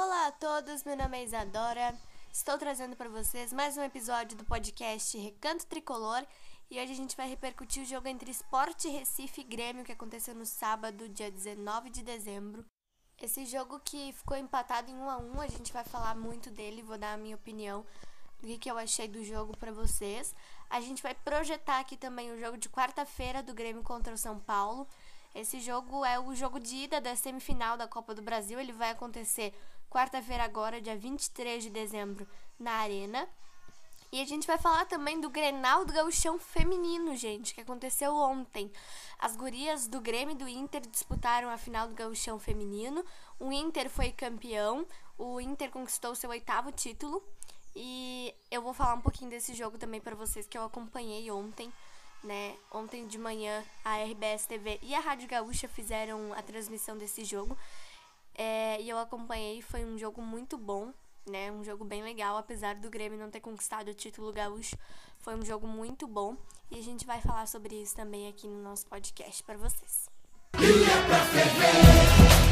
Olá a todos, meu nome é Isadora. Estou trazendo para vocês mais um episódio do podcast Recanto Tricolor e hoje a gente vai repercutir o jogo entre Esporte Recife e Grêmio que aconteceu no sábado, dia 19 de dezembro. Esse jogo que ficou empatado em 1 a 1, a gente vai falar muito dele, vou dar a minha opinião do que, eu achei do jogo para vocês. A gente vai projetar aqui também o jogo de quarta-feira do Grêmio contra o São Paulo. Esse jogo é o jogo de ida da semifinal da Copa do Brasil. Ele vai acontecer quarta-feira agora, dia 23 de dezembro, na Arena. E a gente vai falar também do Grenal do Gauchão Feminino, gente, que aconteceu ontem. As gurias do Grêmio e do Inter disputaram a final do Gauchão Feminino. O Inter foi campeão, o Inter conquistou seu oitavo título. E eu vou falar um pouquinho desse jogo também para vocês que eu acompanhei ontem né? Ontem de manhã a RBS TV e a Rádio Gaúcha fizeram a transmissão desse jogo. É, e eu acompanhei, foi um jogo muito bom, né? Um jogo bem legal, apesar do Grêmio não ter conquistado o título gaúcho. Foi um jogo muito bom e a gente vai falar sobre isso também aqui no nosso podcast para vocês. pra ferver, pra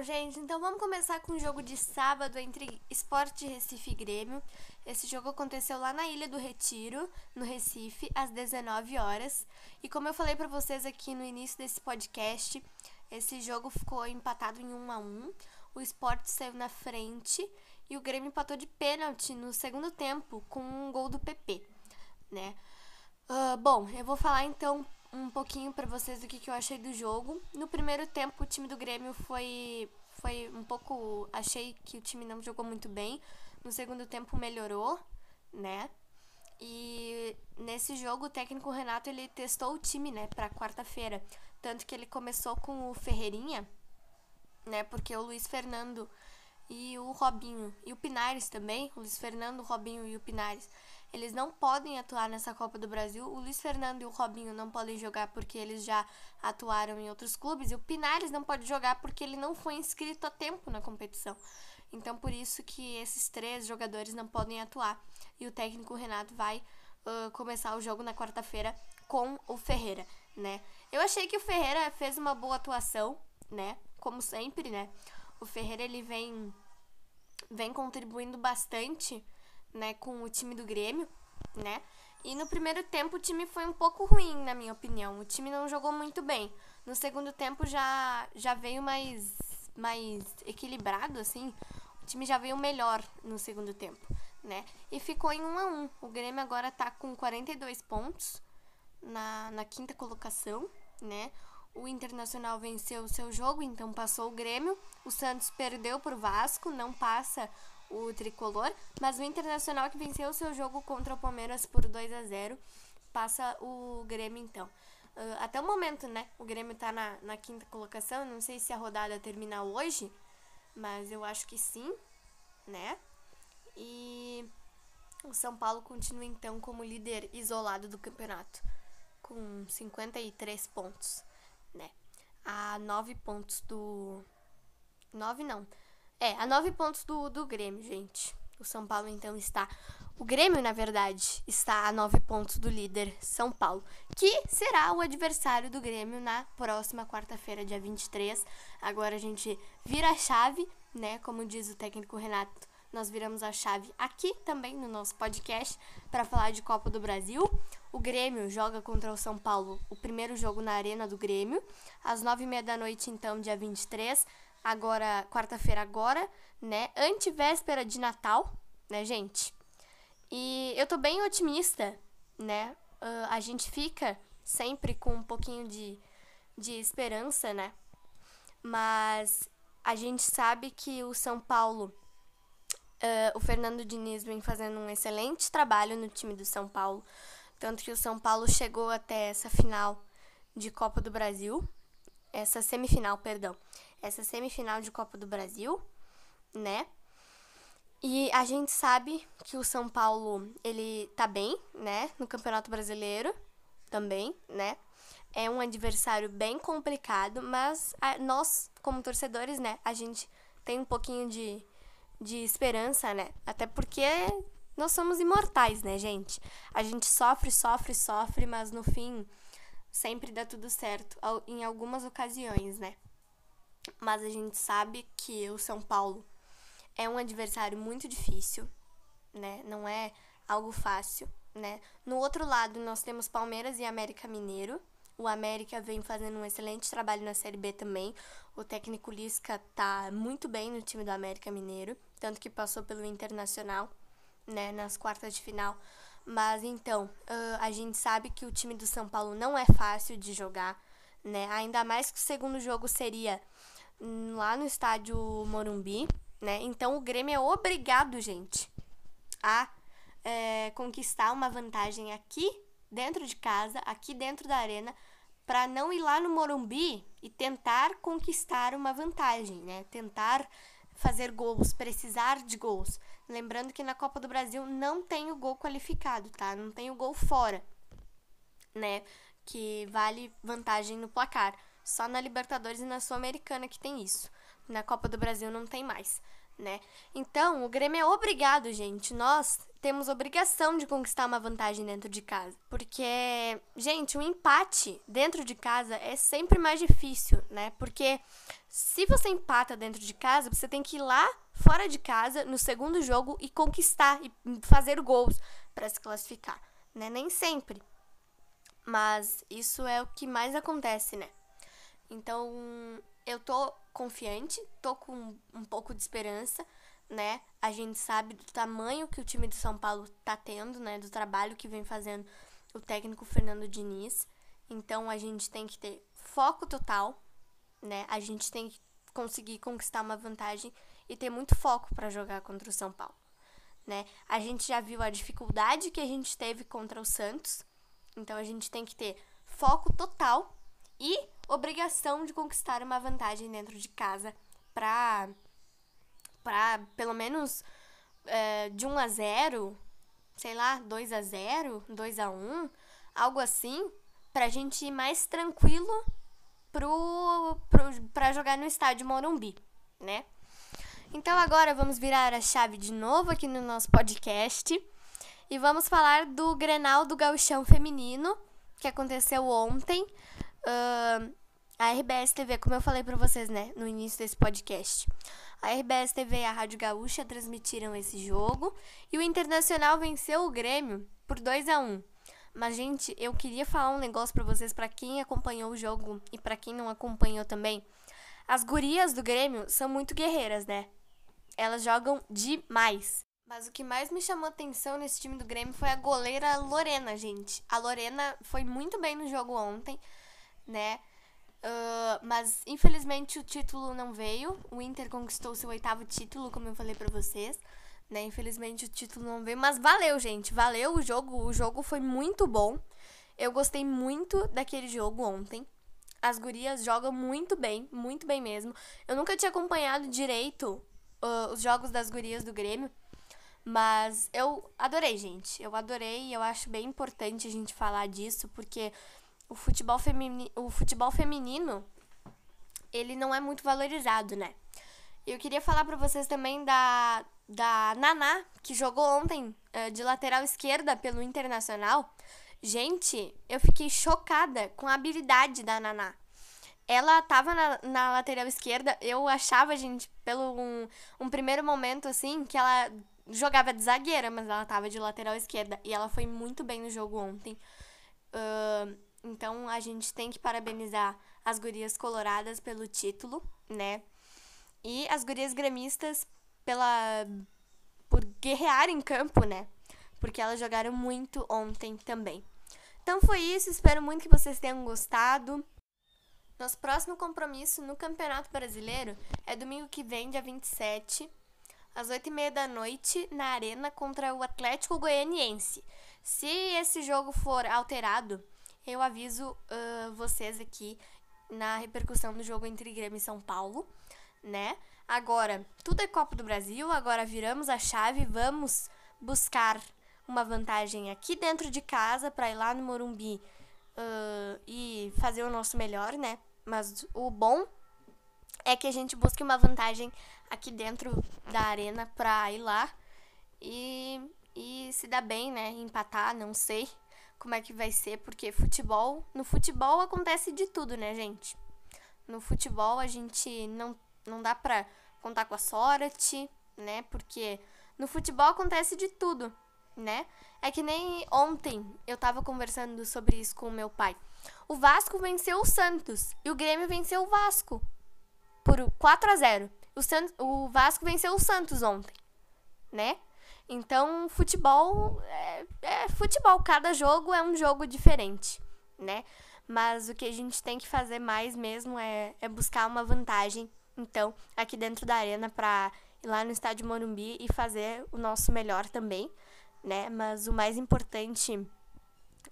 gente, então vamos começar com o jogo de sábado entre Esporte Recife e Grêmio. Esse jogo aconteceu lá na Ilha do Retiro, no Recife, às 19 horas. E como eu falei para vocês aqui no início desse podcast, esse jogo ficou empatado em 1 a 1. O Esporte saiu na frente e o Grêmio empatou de pênalti no segundo tempo com um gol do PP, né? Uh, bom, eu vou falar então um pouquinho para vocês do que, que eu achei do jogo. No primeiro tempo, o time do Grêmio foi, foi um pouco. Achei que o time não jogou muito bem. No segundo tempo, melhorou, né? E nesse jogo, o técnico Renato ele testou o time, né, para quarta-feira. Tanto que ele começou com o Ferreirinha, né? Porque o Luiz Fernando e o Robinho e o Pinares também, o Luiz Fernando, o Robinho e o Pinares eles não podem atuar nessa Copa do Brasil. O Luiz Fernando e o Robinho não podem jogar porque eles já atuaram em outros clubes. E o Pinares não pode jogar porque ele não foi inscrito a tempo na competição. Então, por isso que esses três jogadores não podem atuar. E o técnico Renato vai uh, começar o jogo na quarta-feira com o Ferreira, né? Eu achei que o Ferreira fez uma boa atuação, né? Como sempre, né? O Ferreira ele vem vem contribuindo bastante né, com o time do Grêmio, né? E no primeiro tempo o time foi um pouco ruim, na minha opinião. O time não jogou muito bem. No segundo tempo já já veio mais mais equilibrado assim. O time já veio melhor no segundo tempo, né? E ficou em 1 a 1. O Grêmio agora tá com 42 pontos na, na quinta colocação, né? O Internacional venceu o seu jogo, então passou o Grêmio. O Santos perdeu pro Vasco, não passa o tricolor, mas o Internacional que venceu o seu jogo contra o Palmeiras por 2 a 0 passa o Grêmio então. Uh, até o momento, né? O Grêmio tá na, na quinta colocação. Não sei se a rodada termina hoje, mas eu acho que sim, né? E o São Paulo continua então como líder isolado do campeonato, com 53 pontos, né? A 9 pontos do. 9 não. É, a nove pontos do, do Grêmio, gente. O São Paulo, então, está. O Grêmio, na verdade, está a nove pontos do líder São Paulo, que será o adversário do Grêmio na próxima quarta-feira, dia 23. Agora a gente vira a chave, né? Como diz o técnico Renato, nós viramos a chave aqui também no nosso podcast para falar de Copa do Brasil. O Grêmio joga contra o São Paulo, o primeiro jogo na Arena do Grêmio, às nove e meia da noite, então, dia 23 agora, quarta-feira agora, né? Antivéspera de Natal, né, gente? E eu tô bem otimista, né? Uh, a gente fica sempre com um pouquinho de, de esperança, né? Mas a gente sabe que o São Paulo, uh, o Fernando Diniz vem fazendo um excelente trabalho no time do São Paulo. Tanto que o São Paulo chegou até essa final de Copa do Brasil. Essa semifinal, perdão. Essa semifinal de Copa do Brasil, né? E a gente sabe que o São Paulo, ele tá bem, né? No Campeonato Brasileiro também, né? É um adversário bem complicado, mas nós, como torcedores, né, a gente tem um pouquinho de, de esperança, né? Até porque nós somos imortais, né, gente? A gente sofre, sofre, sofre, mas no fim sempre dá tudo certo, em algumas ocasiões, né? Mas a gente sabe que o São Paulo é um adversário muito difícil, né? Não é algo fácil, né? No outro lado, nós temos Palmeiras e América Mineiro, o América vem fazendo um excelente trabalho na Série B também. O técnico Lisca tá muito bem no time do América Mineiro, tanto que passou pelo Internacional, né, nas quartas de final. Mas então, a gente sabe que o time do São Paulo não é fácil de jogar, né? Ainda mais que o segundo jogo seria lá no estádio Morumbi, né? Então o Grêmio é obrigado, gente, a é, conquistar uma vantagem aqui dentro de casa, aqui dentro da arena, para não ir lá no Morumbi e tentar conquistar uma vantagem, né? Tentar fazer gols, precisar de gols. Lembrando que na Copa do Brasil não tem o gol qualificado, tá? Não tem o gol fora, né? Que vale vantagem no placar. Só na Libertadores e na Sul-Americana que tem isso. Na Copa do Brasil não tem mais, né? Então, o Grêmio é obrigado, gente. Nós temos obrigação de conquistar uma vantagem dentro de casa. Porque, gente, o empate dentro de casa é sempre mais difícil, né? Porque se você empata dentro de casa, você tem que ir lá fora de casa no segundo jogo e conquistar e fazer gols para se classificar, né? Nem sempre. Mas isso é o que mais acontece, né? Então, eu tô confiante, tô com um pouco de esperança né? A gente sabe do tamanho que o time do São Paulo tá tendo, né? Do trabalho que vem fazendo o técnico Fernando Diniz. Então a gente tem que ter foco total, né? A gente tem que conseguir conquistar uma vantagem e ter muito foco para jogar contra o São Paulo, né? A gente já viu a dificuldade que a gente teve contra o Santos. Então a gente tem que ter foco total e obrigação de conquistar uma vantagem dentro de casa para para pelo menos é, de 1 a 0, sei lá, 2 a 0, 2 a 1, algo assim, pra gente ir mais tranquilo pro, pro, pra jogar no estádio Morumbi, né? Então agora vamos virar a chave de novo aqui no nosso podcast e vamos falar do Grenal do Gauchão Feminino, que aconteceu ontem. A RBS TV, como eu falei para vocês, né, no início desse podcast. A RBS TV e a Rádio Gaúcha transmitiram esse jogo e o Internacional venceu o Grêmio por 2 a 1. Mas gente, eu queria falar um negócio para vocês para quem acompanhou o jogo e para quem não acompanhou também. As gurias do Grêmio são muito guerreiras, né? Elas jogam demais. Mas o que mais me chamou atenção nesse time do Grêmio foi a goleira Lorena, gente. A Lorena foi muito bem no jogo ontem, né? Uh, mas infelizmente o título não veio. O Inter conquistou seu oitavo título, como eu falei para vocês. Né? Infelizmente o título não veio, mas valeu, gente. Valeu o jogo. O jogo foi muito bom. Eu gostei muito daquele jogo ontem. As gurias jogam muito bem, muito bem mesmo. Eu nunca tinha acompanhado direito uh, os jogos das gurias do Grêmio. Mas eu adorei, gente. Eu adorei e eu acho bem importante a gente falar disso, porque o futebol, femini o futebol feminino, ele não é muito valorizado, né? Eu queria falar para vocês também da, da Naná, que jogou ontem uh, de lateral esquerda pelo Internacional. Gente, eu fiquei chocada com a habilidade da Naná. Ela tava na, na lateral esquerda, eu achava, gente, pelo um, um primeiro momento, assim, que ela jogava de zagueira, mas ela tava de lateral esquerda. E ela foi muito bem no jogo ontem. Uh, então a gente tem que parabenizar as gurias coloradas pelo título, né? E as gurias gremistas pela por guerrear em campo, né? Porque elas jogaram muito ontem também. Então foi isso, espero muito que vocês tenham gostado. Nosso próximo compromisso no Campeonato Brasileiro é domingo que vem, dia 27, às 8h30 da noite, na Arena contra o Atlético Goianiense. Se esse jogo for alterado, eu aviso uh, vocês aqui na repercussão do jogo entre Grêmio e São Paulo, né? Agora, tudo é Copa do Brasil, agora viramos a chave, vamos buscar uma vantagem aqui dentro de casa para ir lá no Morumbi uh, e fazer o nosso melhor, né? Mas o bom é que a gente busque uma vantagem aqui dentro da arena para ir lá e, e se dar bem, né? Empatar, não sei como é que vai ser, porque futebol, no futebol acontece de tudo, né, gente? No futebol a gente não, não dá pra contar com a sorte, né? Porque no futebol acontece de tudo, né? É que nem ontem eu tava conversando sobre isso com o meu pai. O Vasco venceu o Santos e o Grêmio venceu o Vasco por 4 a 0. O, Santos, o Vasco venceu o Santos ontem, né? Então, futebol é, é futebol. Cada jogo é um jogo diferente, né? Mas o que a gente tem que fazer mais mesmo é, é buscar uma vantagem, então, aqui dentro da arena para ir lá no estádio Morumbi e fazer o nosso melhor também, né? Mas o mais importante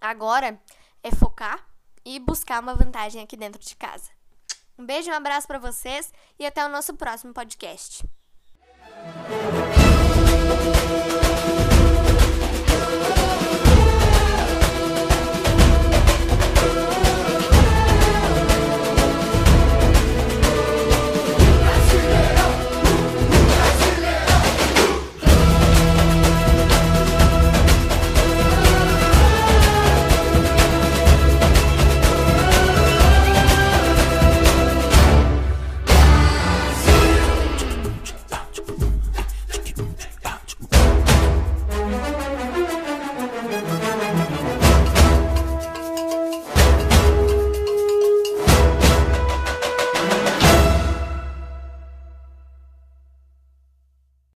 agora é focar e buscar uma vantagem aqui dentro de casa. Um beijo, um abraço para vocês e até o nosso próximo podcast.